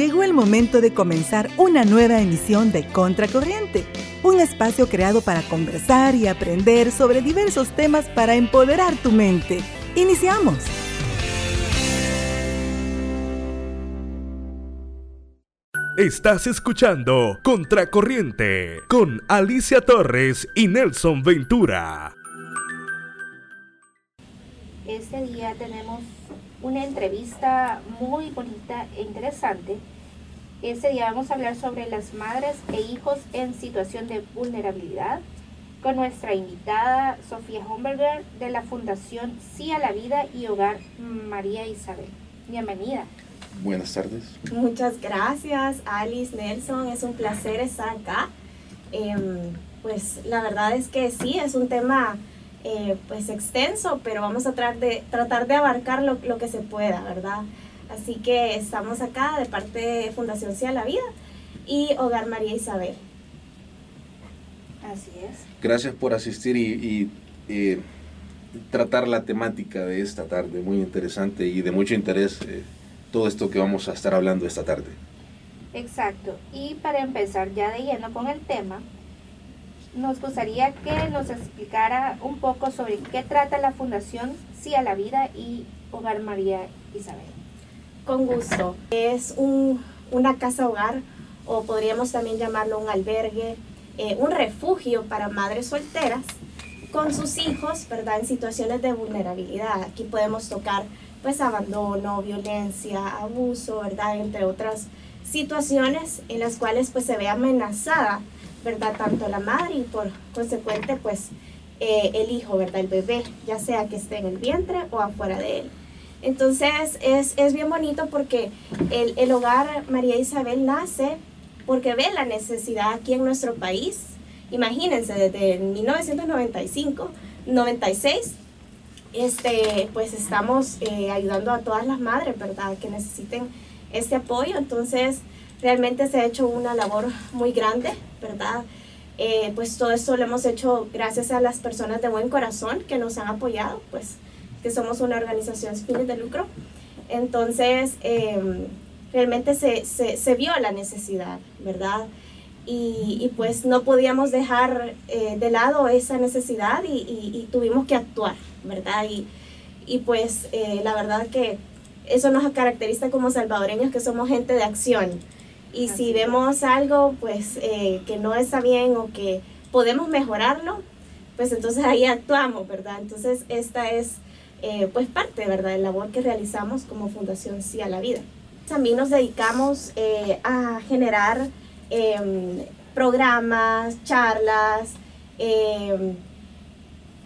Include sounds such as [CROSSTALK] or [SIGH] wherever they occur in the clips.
llegó el momento de comenzar una nueva emisión de Contracorriente, un espacio creado para conversar y aprender sobre diversos temas para empoderar tu mente. Iniciamos. Estás escuchando Contracorriente con Alicia Torres y Nelson Ventura. Este día tenemos una entrevista muy bonita e interesante. Este día vamos a hablar sobre las madres e hijos en situación de vulnerabilidad con nuestra invitada Sofía Homberger de la Fundación Sí a la Vida y Hogar María Isabel. Bienvenida. Buenas tardes. Muchas gracias, Alice Nelson. Es un placer estar acá. Em, pues la verdad es que sí, es un tema eh, pues extenso, pero vamos a tratar de, tratar de abarcar lo, lo, que se pueda, ¿verdad? Así que estamos acá de parte de Fundación Sea la Vida y Hogar María Isabel. Así es. Gracias por asistir y, y tratar la temática de esta tarde, muy interesante y de mucho interés eh, todo esto que vamos a estar hablando esta tarde. Exacto, y para empezar ya de lleno con el tema, nos gustaría que nos explicara un poco sobre qué trata la Fundación Sí la Vida y Hogar María Isabel. Con gusto. Es un, una casa hogar o podríamos también llamarlo un albergue, eh, un refugio para madres solteras con sus hijos, ¿verdad? En situaciones de vulnerabilidad. Aquí podemos tocar pues abandono, violencia, abuso, ¿verdad? Entre otras situaciones en las cuales pues se ve amenazada ¿verdad? Tanto la madre y por consecuente, pues eh, el hijo, ¿verdad? El bebé, ya sea que esté en el vientre o afuera de él. Entonces es, es bien bonito porque el, el, hogar María Isabel nace porque ve la necesidad aquí en nuestro país. Imagínense, desde 1995, 96, este, pues estamos eh, ayudando a todas las madres, ¿verdad? Que necesiten este apoyo. Entonces, realmente se ha hecho una labor muy grande, ¿verdad? Eh, pues todo esto lo hemos hecho gracias a las personas de buen corazón que nos han apoyado, pues que somos una organización sin fines de lucro. Entonces, em, realmente se, se, se, vio la necesidad, ¿verdad? Y, y pues no podíamos dejar eh, de lado esa necesidad y, y, y, tuvimos que actuar, ¿verdad? Y, y pues eh, la verdad que eso nos caracteriza como salvadoreños, que somos gente de acción. Y si vemos algo pues eh, que no está bien o que podemos mejorarlo, pues entonces ahí actuamos, ¿verdad? Entonces esta es eh, pues parte, ¿verdad? De la labor que realizamos como Fundación Sí a la Vida. También nos dedicamos eh, a generar em, programas, charlas, em,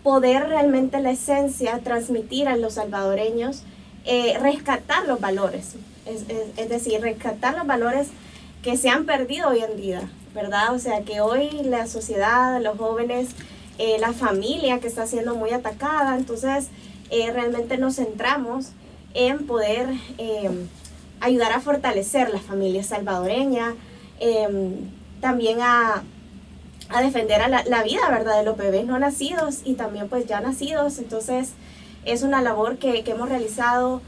poder realmente la esencia transmitir a los salvadoreños, rescatar los valores, es, es, es decir, rescatar los valores que se han perdido hoy en día, ¿verdad? O sea, que hoy la sociedad, los jóvenes, eh, la familia que está siendo muy atacada, entonces eh, realmente nos centramos en poder eh, ayudar a fortalecer la familia salvadoreña, también a, defender a la, vida, ¿verdad? De los bebés no nacidos y también pues ya nacidos, entonces es una labor que hemos realizado,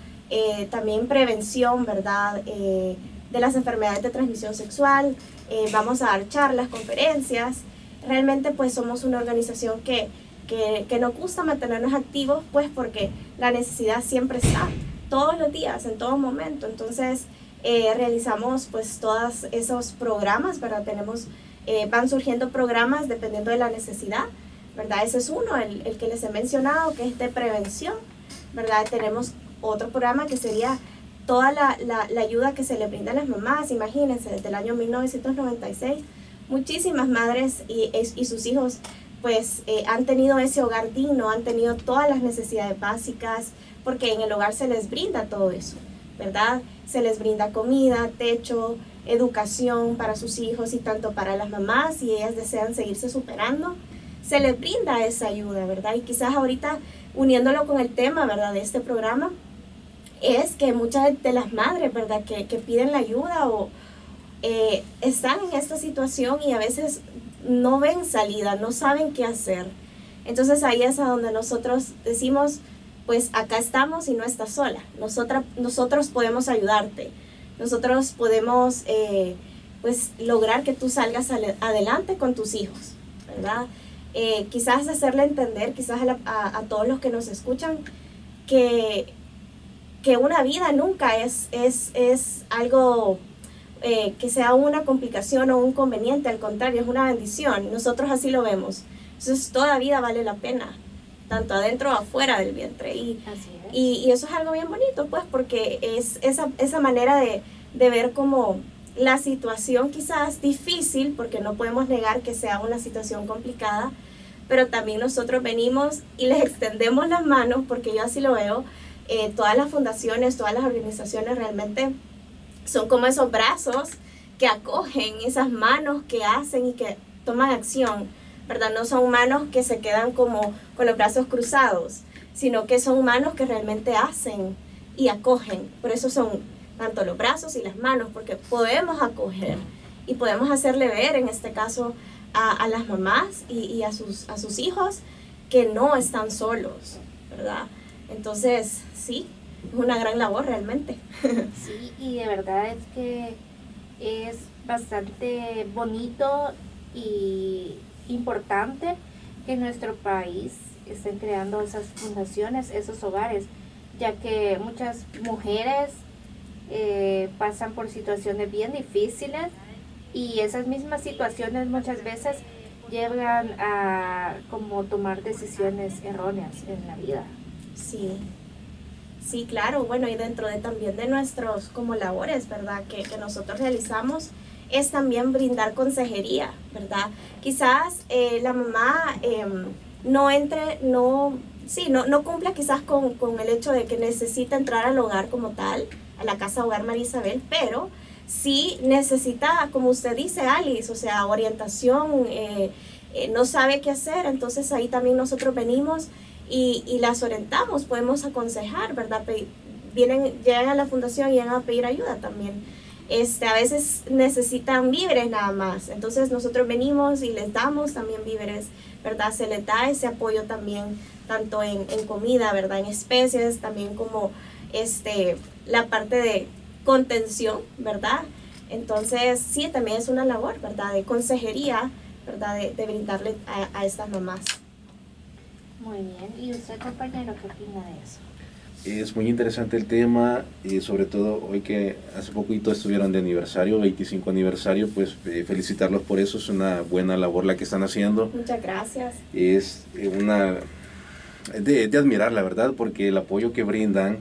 también prevención, ¿verdad? De las enfermedades de transmisión sexual, eh, vamos a dar charlas, conferencias. Realmente pues somos una organización que, que, que, nos gusta mantenernos activos pues porque la necesidad siempre está, todos los días, en todo momento. Entonces eh, realizamos pues todos esos programas, ¿verdad? Tenemos, eh, van surgiendo programas dependiendo de la necesidad, ¿verdad? Ese es uno, el, el que les he mencionado, que es de prevención, ¿verdad? Tenemos otro programa que sería toda la, la, ayuda que se le brinda a las mamás, imagínense, desde el año 1996, muchísimas madres y, y sus hijos pues eh, han tenido ese hogar digno, han tenido todas las necesidades básicas, porque en el hogar se les brinda todo eso, ¿verdad? Se les brinda comida, techo, educación para sus hijos y tanto para las mamás, si ellas desean seguirse superando, se les brinda esa ayuda, ¿verdad? Y quizás ahorita uniéndolo con el tema, ¿verdad? De este programa, es que muchas de las madres, ¿verdad?, que, que piden la ayuda o eh, están en esta situación y a veces no ven salida, no saben qué hacer. Entonces ahí es a donde nosotros decimos, pues acá estamos y no estás sola. Nosotras, nosotros podemos ayudarte. nosotros podemos eh, pues lograr que tú salgas adelante con tus hijos, ¿verdad? Eh, quizás hacerle entender, quizás a, todos los que nos escuchan, que, que una vida nunca es, es, es algo eh, que sea una complicación o un conveniente, al contrario, es una bendición. Nosotros así lo vemos. Entonces, toda vida vale la pena, tanto adentro o afuera del vientre. Y, y, eso es algo bien bonito, pues, porque es esa, esa manera de, de ver como la situación quizás difícil, porque no podemos negar que sea una situación complicada, pero también nosotros venimos y les [LAUGHS] extendemos las manos, porque yo así lo veo, eh, todas las fundaciones, todas las organizaciones realmente son como esos brazos que acogen, esas manos que hacen y que toman acción, ¿verdad? No son manos que se quedan como con los brazos cruzados, sino que son manos que realmente hacen y acogen. Por eso son tanto los brazos y las manos, porque podemos acoger y podemos hacerle ver, en este caso, a, las mamás y, y, a, sus, a sus hijos que no están solos, ¿verdad? Entonces, sí, es una gran labor realmente. [LAUGHS] Sí, y de verdad es que es bastante bonito y importante que nuestro país estén creando esas fundaciones, esos hogares, ya que muchas mujeres eh, pasan por situaciones bien difíciles y esas mismas situaciones muchas veces llegan a como tomar decisiones erróneas en la vida. Sí, sí, claro, bueno, y dentro de también de nuestros como labores, ¿verdad? Que, que nosotros realizamos es también brindar consejería, ¿verdad? Quizás eh, la mamá em, no entre, no, sí, no, no cumpla quizás con, con el hecho de que necesita entrar al hogar como tal, a la casa hogar María Isabel, pero sí necesita, como usted dice, Alice, o sea, orientación, eh, eh, no sabe qué hacer, entonces ahí también nosotros venimos y, y las orientamos, podemos aconsejar, ¿verdad? vienen, llegan a la fundación y llegan a pedir ayuda también. Este, a veces necesitan víveres nada más, entonces nosotros venimos y les damos también víveres, ¿verdad? Se les da ese apoyo también, tanto en, en comida, ¿verdad? En especies, también como este, la parte de contención, ¿verdad? Entonces, sí, también es una labor, ¿verdad? De consejería, ¿verdad? De, brindarle a, estas mamás. Muy bien. ¿Y usted, compañero, qué opina de eso? Es muy interesante el tema y sobre todo hoy que hace poquito estuvieron de aniversario, 25 aniversario, pues eh, felicitarlos por eso, es una buena labor la que están haciendo. Muchas gracias. Es eh, una de, de admirar, la verdad, porque el apoyo que brindan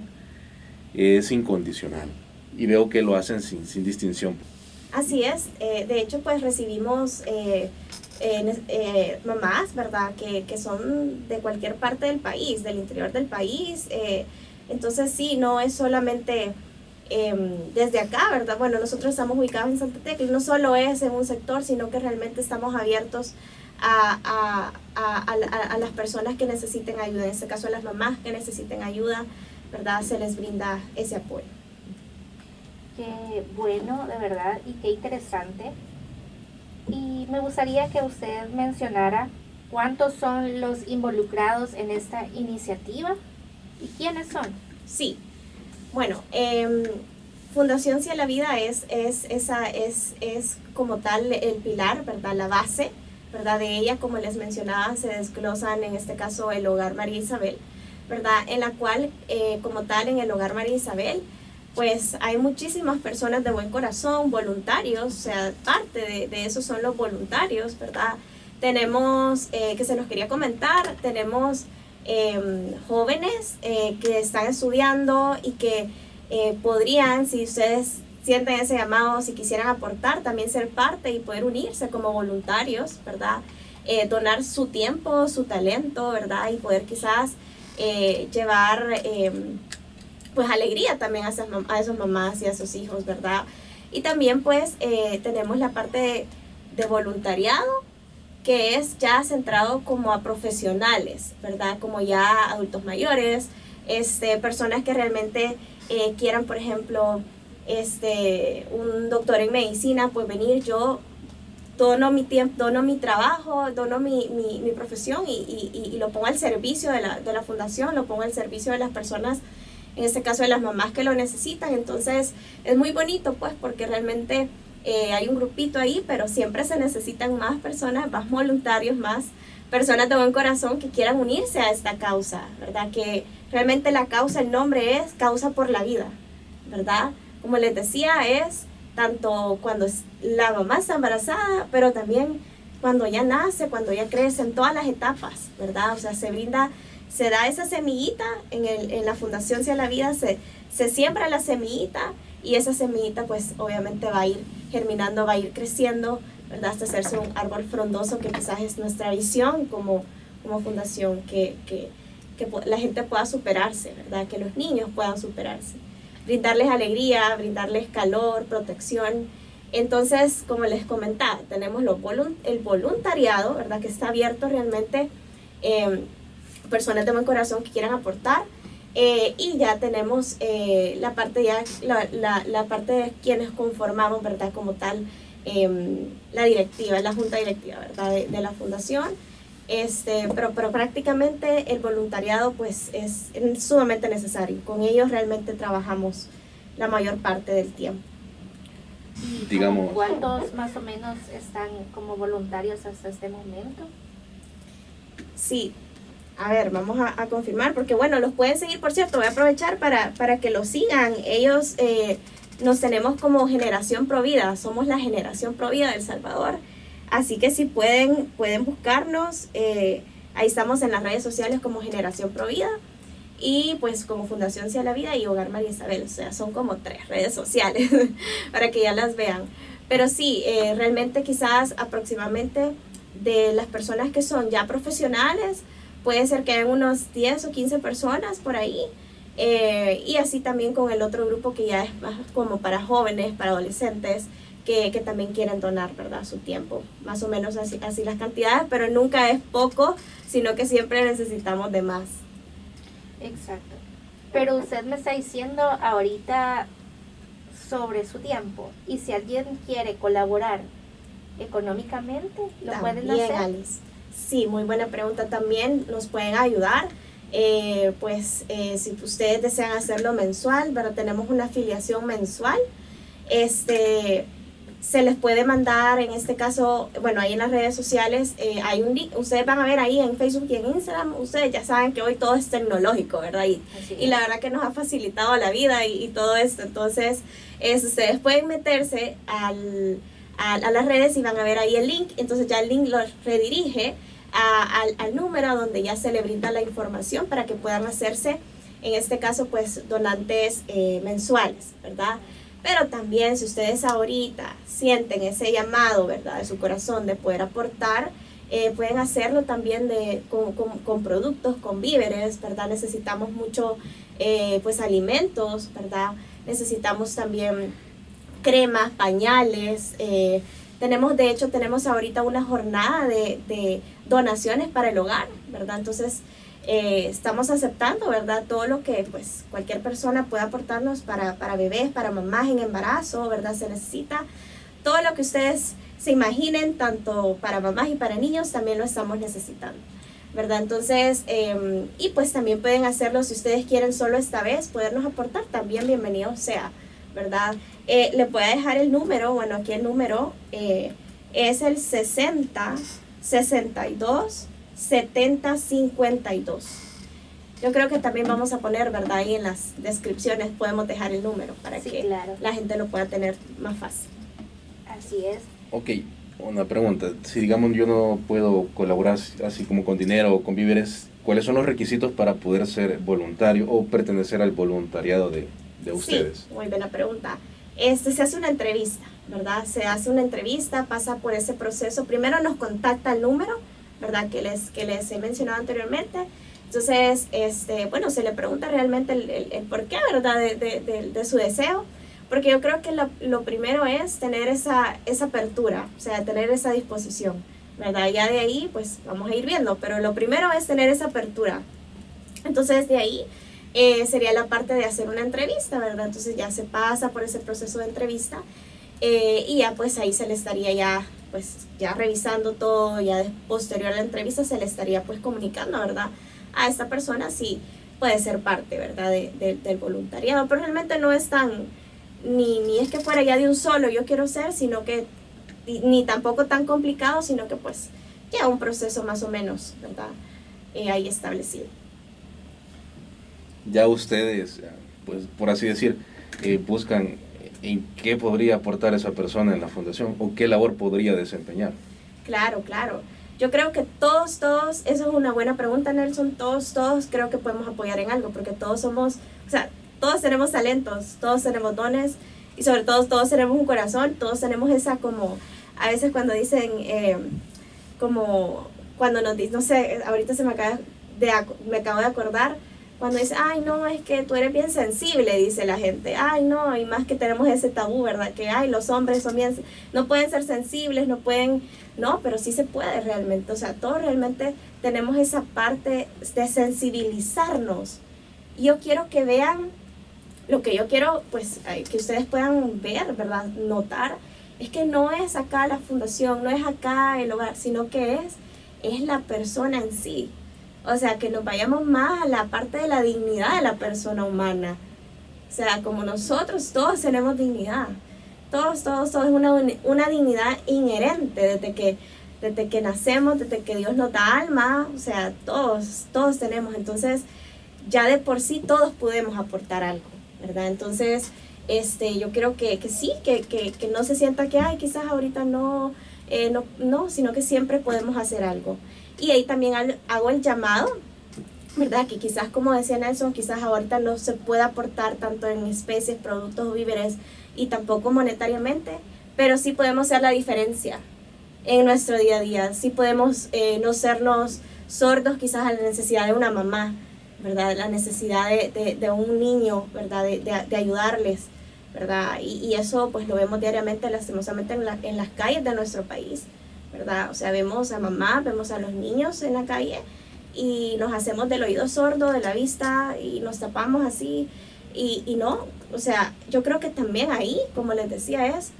es incondicional y veo que lo hacen sin, sin distinción. Así es, eh, de hecho pues recibimos eh, eh, mamás, ¿verdad? Que, que, son de cualquier parte del país, del interior del país. entonces sí, no es solamente em, desde acá, ¿verdad? Bueno, nosotros estamos ubicados en Santa Tecla no solo es en un sector, sino que realmente estamos abiertos a, a, a, a las personas que necesiten ayuda, en este caso a las mamás que necesiten ayuda. ¿verdad? Se les brinda ese apoyo. Qué bueno, de verdad, y qué interesante. Y me gustaría que usted mencionara cuántos son los involucrados en esta iniciativa y quiénes son. Sí, bueno, em, Fundación Cia la Vida es, es, esa, es, es como tal el pilar, ¿verdad? La base, ¿verdad? De ella, como les mencionaba, se desglosan en este caso el hogar María Isabel ¿verdad? En la cual, eh, como tal, en el hogar María Isabel, pues hay muchísimas personas de buen corazón, voluntarios, o sea, parte de, de esos son los voluntarios, ¿verdad? Tenemos, eh, que se nos quería comentar, tenemos em, jóvenes eh, que están estudiando y que podrían, si ustedes sienten ese llamado, si quisieran aportar, también ser parte y poder unirse como voluntarios, ¿verdad? donar su tiempo, su talento, ¿verdad? Y poder quizás eh, llevar eh, pues alegría también a esas, a esas mamás y a sus hijos, ¿verdad? Y también pues eh, tenemos la parte de, voluntariado que es ya centrado como a profesionales, ¿verdad? Como ya adultos mayores, este, personas que realmente quieran, por ejemplo, este, un doctor en medicina, pues venir yo dono mi tiempo, dono mi trabajo, dono mi, mi, mi profesión y, y, y, lo pongo al servicio de la, de la, fundación, lo pongo al servicio de las personas en este caso de las mamás que lo necesitan. Entonces es muy bonito pues porque realmente eh, hay un grupito ahí, pero siempre se necesitan más personas, más voluntarios, más personas de buen corazón que quieran unirse a esta causa, ¿verdad? Que realmente la causa, el nombre es causa por la vida, ¿verdad? Como les decía, es tanto cuando la mamá está embarazada, pero también cuando ya nace, cuando ya crece, en todas las etapas, ¿verdad? O sea, se brinda, se da esa semillita en, el, en la Fundación Sea la Vida, se, se siembra la semillita y esa semillita pues obviamente va a ir germinando, va a ir creciendo, ¿verdad? Hasta hacerse un árbol frondoso que quizás es nuestra visión como, como fundación, que, que, que la gente pueda superarse, ¿verdad? Que los niños puedan superarse. Brindarles alegría, brindarles calor, protección. Entonces, como les comentaba, tenemos el voluntariado, ¿verdad? Que está abierto realmente eh, personas de buen corazón que quieran aportar. Eh, y ya tenemos eh, la parte ya la, la, la, parte de quienes conformamos verdad como tal em, la directiva la junta directiva verdad de, de, la fundación. Este pero, pero prácticamente el voluntariado pues es sumamente necesario. Con ellos realmente trabajamos la mayor parte del tiempo. Digamos. cuántos más o menos están como voluntarios hasta este momento sí a ver, vamos a, confirmar, porque bueno, los pueden seguir, por cierto, voy a aprovechar para, para que los sigan. Ellos eh, nos tenemos como generación provida, somos la generación provida del Salvador. Así que si pueden, pueden buscarnos, eh, ahí estamos en las redes sociales como Generación Provida y pues como Fundación Sea la Vida y Hogar María Isabel, o sea, son como tres redes sociales [LAUGHS] para que ya las vean. Pero sí, eh, realmente quizás aproximadamente de las personas que son ya profesionales, puede ser que haya unos 10 o 15 personas por ahí. Eh, y así también con el otro grupo que ya es más como para jóvenes, para adolescentes, que, que, también quieren donar, ¿verdad? Su tiempo. Más o menos así, así las cantidades, pero nunca es poco, sino que siempre necesitamos de más. Exacto. Pero usted me está diciendo ahorita sobre su tiempo. Y si alguien quiere colaborar económicamente, lo pueden hacer. Alice. Sí, muy buena pregunta. También nos pueden ayudar. Eh, pues eh, si ustedes desean hacerlo mensual, pero tenemos una afiliación mensual. Este, se les puede mandar, en este caso, bueno, ahí en las redes sociales eh, hay un link, ustedes van a ver ahí en Facebook y en Instagram, ustedes ya saben que hoy todo es tecnológico, ¿verdad? Y, y la verdad que nos ha facilitado la vida y, todo esto. Entonces, ustedes pueden meterse al a, las redes y van a ver ahí el link. Entonces ya el link los redirige al, al, número donde ya se le brinda la información para que puedan hacerse, en este caso, pues donantes eh, mensuales, ¿verdad? Pero también si ustedes ahorita sienten ese llamado, ¿verdad? De su corazón de poder aportar, eh, pueden hacerlo también de, con, productos, con víveres, ¿verdad? Necesitamos mucho, eh, pues, alimentos, ¿verdad? Necesitamos también cremas, pañales. Eh, tenemos, de hecho, tenemos ahorita una jornada de, donaciones para el hogar, ¿verdad? Entonces, eh, estamos aceptando, ¿verdad? Todo lo que pues cualquier persona pueda aportarnos para, para bebés, para mamás en embarazo, ¿verdad? Se necesita. Todo lo que ustedes se imaginen, tanto para mamás y para niños, también lo estamos necesitando. ¿verdad? Entonces, em, y pues también pueden hacerlo si ustedes quieren solo esta vez, podernos aportar, también bienvenido sea, ¿verdad? Eh, le voy a dejar el número, bueno, aquí el número eh, es el 60 62 70 52. Yo creo que también vamos a poner, ¿verdad? Ahí en las descripciones podemos dejar el número para que la gente lo pueda tener más fácil. Así es. Ok, una pregunta. Si digamos yo no puedo colaborar así como con dinero o con víveres, ¿cuáles son los requisitos para poder ser voluntario o pertenecer al voluntariado de, de ustedes? Sí, muy buena pregunta. Este, se hace una entrevista, ¿verdad? Se hace una entrevista, pasa por ese proceso. Primero nos contacta el número, ¿verdad? Que les, que les he mencionado anteriormente. Entonces, este, bueno, se le pregunta realmente el, el, por qué, ¿verdad? De, de, de, su deseo. Porque yo creo que lo, lo, primero es tener esa, esa apertura, o sea, tener esa disposición, ¿verdad? Ya de ahí, pues vamos a ir viendo, pero lo primero es tener esa apertura. Entonces, de ahí eh, sería la parte de hacer una entrevista, ¿verdad? Entonces ya se pasa por ese proceso de entrevista eh, y ya pues ahí se le estaría ya pues ya revisando todo, ya posterior a la entrevista se le estaría pues comunicando, ¿verdad? A esta persona si, puede ser parte, ¿verdad?, del voluntariado, pero realmente no es tan, ni, ni es que fuera ya de un solo yo quiero ser, sino que, ni tampoco tan complicado, sino que pues ya un proceso más o menos, ¿verdad?, eh, ahí establecido. Ya ustedes, pues por así decir, eh, buscan en qué podría aportar esa persona en la fundación o qué labor podría desempeñar. Claro, claro. Yo creo que todos, todos, eso es una buena pregunta, Nelson, todos, todos creo que podemos apoyar en algo, porque todos somos, o sea, todos tenemos talentos, todos tenemos dones y sobre todo todos tenemos un corazón, todos tenemos esa como, a veces cuando dicen, eh, como, cuando nos dicen, no sé, ahorita se me acaba de, me acabo de acordar, cuando dice, ay, no, es que tú eres bien sensible, dice la gente, ay, no, y más que tenemos ese tabú, ¿verdad? Que, ay, los hombres son bien, no pueden ser sensibles, no pueden, no, pero sí se puede realmente, o sea, todos realmente tenemos esa parte de sensibilizarnos. Yo quiero que vean, lo que yo quiero, pues, que ustedes puedan ver, ¿verdad? Notar, es que no es acá la fundación, no es acá el hogar, sino que es, es la persona en sí o sea, que nos vayamos más a la parte de la dignidad de la persona humana. O sea, como nosotros todos tenemos dignidad. Todos, todos, todos una, una dignidad inherente desde que, desde que nacemos, desde que Dios nos da alma. O sea, todos, todos tenemos. Entonces, ya de por sí todos podemos aportar algo, ¿verdad? Entonces, este, yo creo que, que sí, que, que, que, no se sienta que, ay, quizás ahorita no, eh, no, no, sino que siempre podemos hacer algo. Y ahí también hago el llamado, ¿verdad? Que quizás, como decía Nelson, quizás ahorita no se pueda aportar tanto en especies, productos o víveres y tampoco monetariamente, pero sí podemos hacer la diferencia en nuestro día a día. Sí podemos eh, no sernos sordos quizás a la necesidad de una mamá, ¿verdad? La necesidad de, de, un niño, ¿verdad? De, de ayudarles, ¿verdad? Y, y, eso pues lo vemos diariamente, lastimosamente, en, la, en las calles de nuestro país. ¿Verdad? O sea, vemos a mamá, vemos a los niños en la calle y nos hacemos del oído sordo, de la vista y nos tapamos así y, y no, o sea, yo creo que también ahí, como les decía, es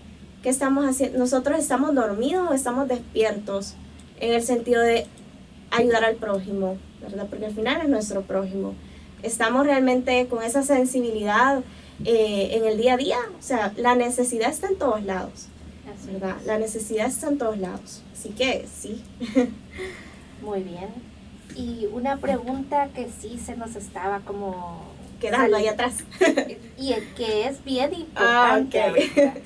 que estamos haciendo, nosotros estamos dormidos o estamos despiertos en el sentido de ayudar al prójimo, ¿verdad? Porque al final es nuestro prójimo. Estamos realmente con esa sensibilidad eh, en el día a día, o sea, la necesidad está en todos lados. ¿Verdad? La necesidad está en todos lados. Así que sí. [LAUGHS] Muy bien. Y una pregunta que sí se nos estaba como quedando ahí atrás. [LAUGHS] y que es bien ah, importante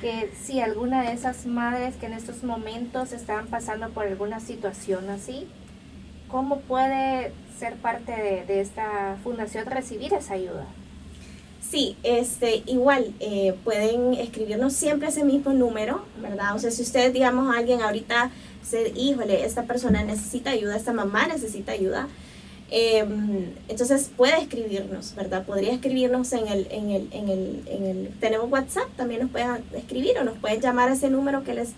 que si alguna de esas madres que en estos momentos están pasando por alguna situación así, ¿cómo puede ser parte de, de esta fundación recibir esa ayuda? Sí, este, igual eh, pueden escribirnos siempre ese mismo número, ¿verdad? O sea, si ustedes, digamos, a alguien ahorita se, híjole, esta persona necesita ayuda, esta mamá necesita ayuda, em, entonces puede escribirnos, ¿verdad? Podría escribirnos en el, en el, en el, en el, tenemos WhatsApp, también nos pueden escribir o nos pueden llamar a ese número que les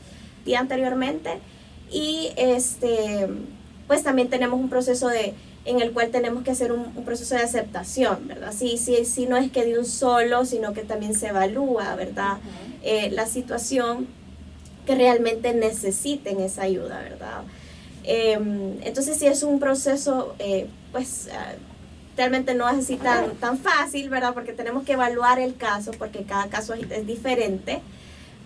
di anteriormente. Y este, pues también tenemos un proceso de en el cual tenemos que hacer un, proceso de aceptación, ¿verdad? Sí, sí, sí, no es que de un solo, sino que también se evalúa, ¿verdad? Eh, la situación que realmente necesiten esa ayuda, ¿verdad? Em, entonces, sí es un proceso, eh, pues, ah, realmente no es así tan, tan fácil, ¿verdad? Porque tenemos que evaluar el caso, porque cada caso es, diferente,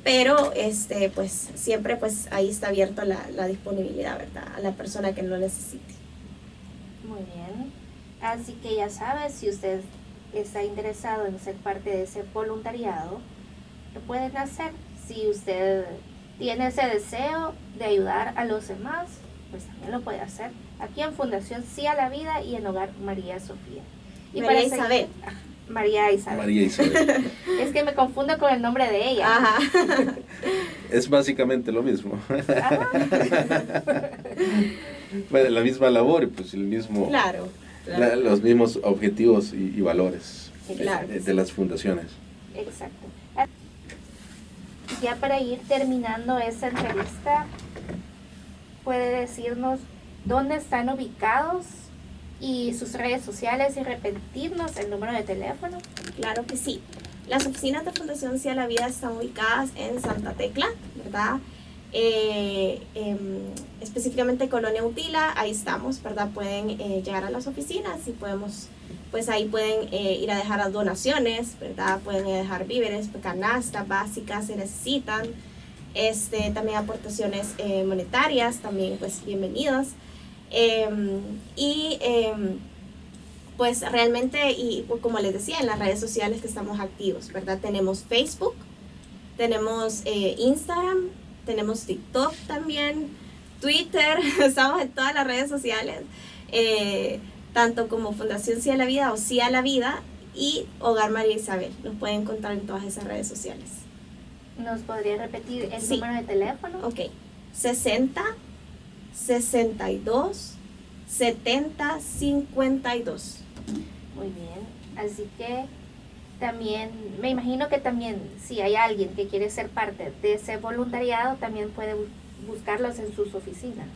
pero, este, pues, siempre, pues, ahí está abierto la, la disponibilidad, ¿verdad? A la persona que lo necesite. Muy bien. Así que ya sabes, si usted está interesado en ser parte de ese voluntariado, lo pueden hacer. Si usted tiene ese deseo de ayudar a los demás, pues también lo puede hacer. Aquí en Fundación Sí a la Vida y en Hogar María Sofía. Y María Isabel. María Isabel. María Isabel. [LAUGHS] es que me confundo con el nombre de ella. Ajá. [LAUGHS] es básicamente lo mismo. [LAUGHS] bueno, la misma labor, pues el mismo, claro, los mismos objetivos y, valores de, las fundaciones. Exacto. Ya para ir terminando esta entrevista, puede decirnos dónde están ubicados y sus redes sociales y repetirnos el número de teléfono. Claro que sí. Las oficinas de Fundación Cia la Vida están ubicadas en Santa Tecla, ¿verdad? Eh, em, específicamente Colonia Utila, ahí estamos, ¿verdad? Pueden eh, llegar a las oficinas y podemos pues ahí pueden eh, ir a dejar donaciones, ¿verdad? Pueden dejar víveres, canastas básicas se necesitan. Este, también aportaciones monetarias, también pues bienvenidas. Em, y em, pues realmente, y como les decía, en las redes sociales que estamos activos, ¿verdad? Tenemos Facebook, tenemos Instagram, tenemos TikTok también, Twitter, [LAUGHS] estamos en todas las redes sociales tanto como Fundación Sí a la Vida o Sí a la Vida y Hogar María Isabel. Nos pueden encontrar en todas esas redes sociales. ¿Nos podría repetir el número de teléfono? Ok, 60 62 70 52. Muy bien, así que también, me imagino que también si hay alguien que quiere ser parte de ese voluntariado, también puede buscarlos en sus oficinas.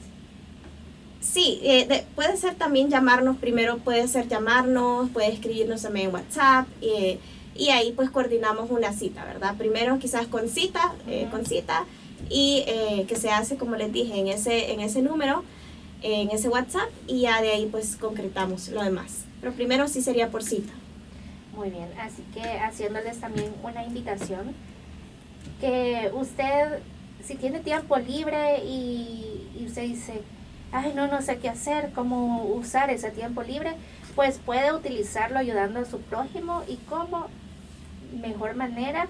Sí, eh, puede ser también llamarnos primero, puede ser llamarnos, puede escribirnos también en WhatsApp eh, y ahí pues coordinamos una cita, ¿verdad? Primero quizás con cita, eh, con cita y que se hace como les dije en ese, en ese número, en ese WhatsApp y ya de ahí pues concretamos lo demás. Pero primero sí sería por cita. Muy bien, así que haciéndoles también una invitación que usted si tiene tiempo libre y, y usted dice, ay, no, no sé qué hacer, cómo usar ese tiempo libre, pues puede utilizarlo ayudando a su prójimo y como mejor manera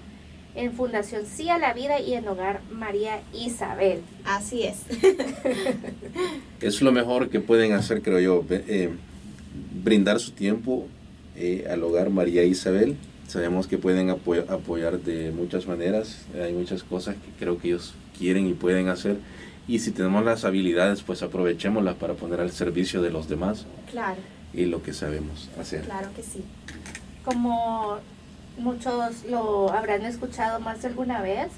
en Fundación Sí a la Vida y en Hogar María Isabel. Así es. [LAUGHS] es lo mejor que pueden hacer, creo yo, eh, brindar su tiempo eh, al Hogar María Isabel. Sabemos que pueden apoyar de muchas maneras, hay muchas cosas que creo que ellos quieren y pueden hacer y si tenemos las habilidades, pues aprovechémoslas para poner al servicio de los demás. Claro. Y lo que sabemos hacer. Claro que sí. Como muchos lo habrán escuchado más de alguna vez,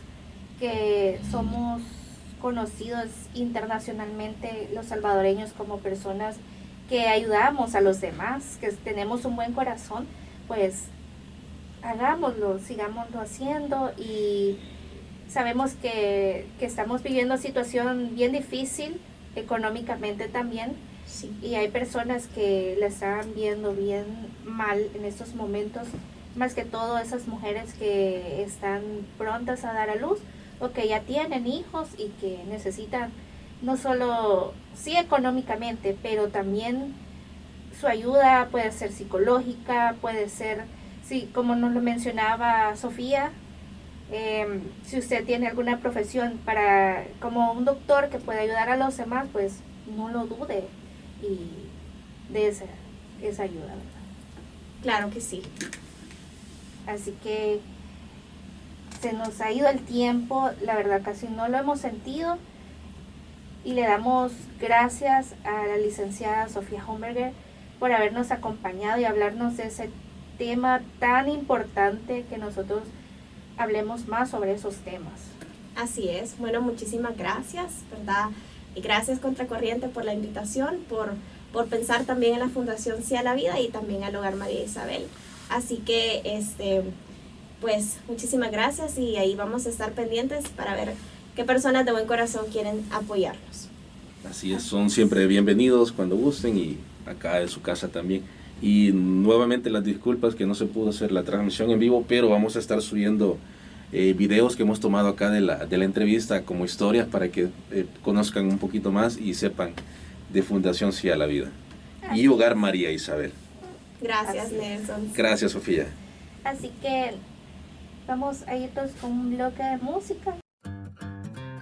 que somos conocidos internacionalmente los salvadoreños como personas que ayudamos a los demás, que tenemos un buen corazón, pues hagámoslo, sigámoslo haciendo y Sabemos que, estamos viviendo una situación bien difícil económicamente también. Y hay personas que la están viendo bien mal en estos momentos, más que todo esas mujeres que están prontas a dar a luz o que ya tienen hijos y que necesitan no solo, sí económicamente, pero también su ayuda puede ser psicológica, puede ser, sí, como nos lo mencionaba Sofía, Em, si usted tiene alguna profesión para como un doctor que puede ayudar a los demás, pues no lo dude y de esa, esa ayuda. Claro que sí. Así que se nos ha ido el tiempo, la verdad casi no lo hemos sentido y le damos gracias a la licenciada Sofía Homberger por habernos acompañado y hablarnos de ese tema tan importante que nosotros hablemos más sobre esos temas. Así es. Bueno, muchísimas gracias, ¿verdad? Y gracias Contracorriente por la invitación, por, por pensar también en la Fundación Sí a la Vida y también al Hogar María Isabel. Así que, este, pues, muchísimas gracias y ahí vamos a estar pendientes para ver qué personas de buen corazón quieren apoyarnos. Así es, son siempre bienvenidos cuando gusten y acá en su casa también. Y nuevamente las disculpas que no se pudo hacer la transmisión en vivo, pero vamos a estar subiendo eh, videos que hemos tomado acá de la, de la entrevista como historias para que eh, conozcan un poquito más y sepan de Fundación Sí a la Vida. Y Hogar María Isabel. Gracias, Nelson. Gracias, Sofía. Así que vamos a ir todos con un bloque de música.